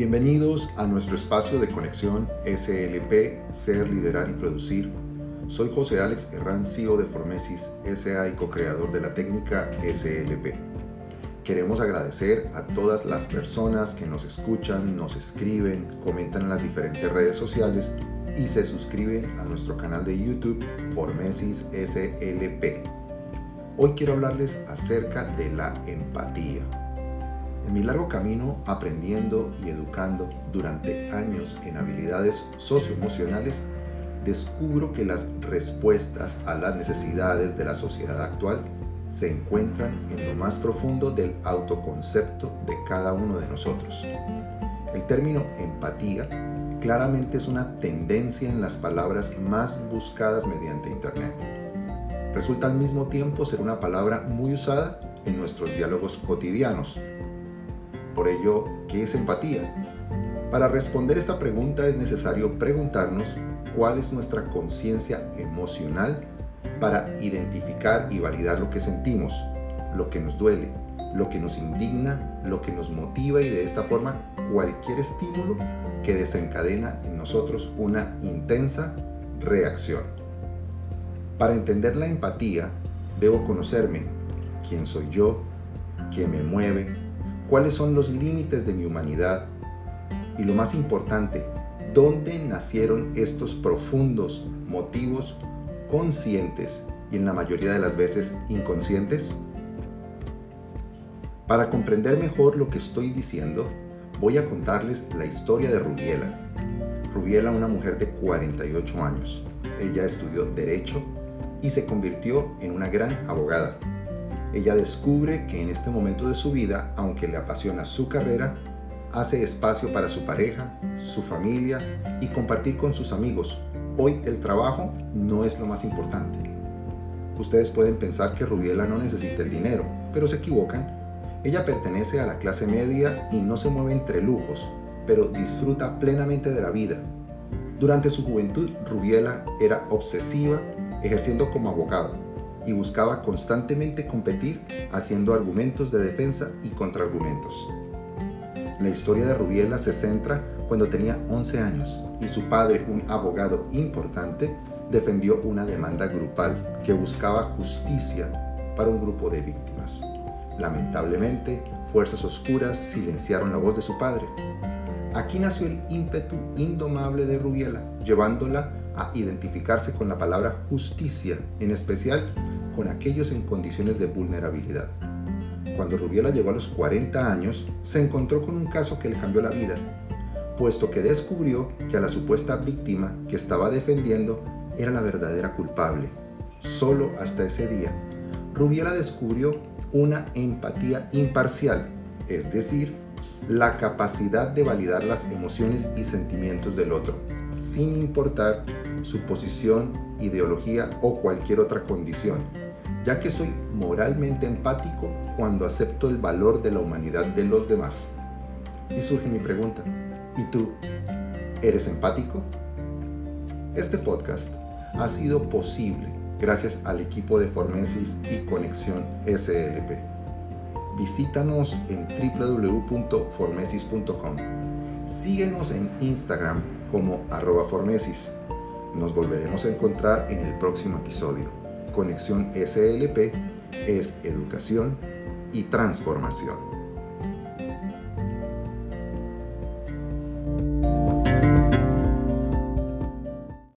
Bienvenidos a nuestro espacio de conexión SLP, Ser, Liderar y Producir. Soy José Alex Herrán, CEO de Formesis SA y co-creador de la técnica SLP. Queremos agradecer a todas las personas que nos escuchan, nos escriben, comentan en las diferentes redes sociales y se suscriben a nuestro canal de YouTube Formesis SLP. Hoy quiero hablarles acerca de la empatía. En mi largo camino aprendiendo y educando durante años en habilidades socioemocionales, descubro que las respuestas a las necesidades de la sociedad actual se encuentran en lo más profundo del autoconcepto de cada uno de nosotros. El término empatía claramente es una tendencia en las palabras más buscadas mediante Internet. Resulta al mismo tiempo ser una palabra muy usada en nuestros diálogos cotidianos, por ello, ¿qué es empatía? Para responder esta pregunta es necesario preguntarnos cuál es nuestra conciencia emocional para identificar y validar lo que sentimos, lo que nos duele, lo que nos indigna, lo que nos motiva y de esta forma cualquier estímulo que desencadena en nosotros una intensa reacción. Para entender la empatía, debo conocerme, quién soy yo, qué me mueve, cuáles son los límites de mi humanidad y lo más importante, dónde nacieron estos profundos motivos conscientes y en la mayoría de las veces inconscientes. Para comprender mejor lo que estoy diciendo, voy a contarles la historia de Rubiela. Rubiela, una mujer de 48 años. Ella estudió Derecho y se convirtió en una gran abogada ella descubre que en este momento de su vida, aunque le apasiona su carrera, hace espacio para su pareja, su familia y compartir con sus amigos. Hoy el trabajo no es lo más importante. Ustedes pueden pensar que Rubiela no necesita el dinero, pero se equivocan. Ella pertenece a la clase media y no se mueve entre lujos, pero disfruta plenamente de la vida. Durante su juventud, Rubiela era obsesiva ejerciendo como abogada y buscaba constantemente competir haciendo argumentos de defensa y contraargumentos. La historia de Rubiela se centra cuando tenía 11 años y su padre, un abogado importante, defendió una demanda grupal que buscaba justicia para un grupo de víctimas. Lamentablemente, fuerzas oscuras silenciaron la voz de su padre. Aquí nació el ímpetu indomable de Rubiela, llevándola a identificarse con la palabra justicia, en especial con aquellos en condiciones de vulnerabilidad. Cuando Rubiela llegó a los 40 años, se encontró con un caso que le cambió la vida, puesto que descubrió que a la supuesta víctima que estaba defendiendo era la verdadera culpable. Solo hasta ese día, Rubiela descubrió una empatía imparcial, es decir, la capacidad de validar las emociones y sentimientos del otro, sin importar su posición, ideología o cualquier otra condición, ya que soy moralmente empático cuando acepto el valor de la humanidad de los demás. Y surge mi pregunta, ¿y tú eres empático? Este podcast ha sido posible gracias al equipo de Formesis y Conexión SLP. Visítanos en www.formesis.com. Síguenos en Instagram como arroba formesis. Nos volveremos a encontrar en el próximo episodio. Conexión SLP es educación y transformación.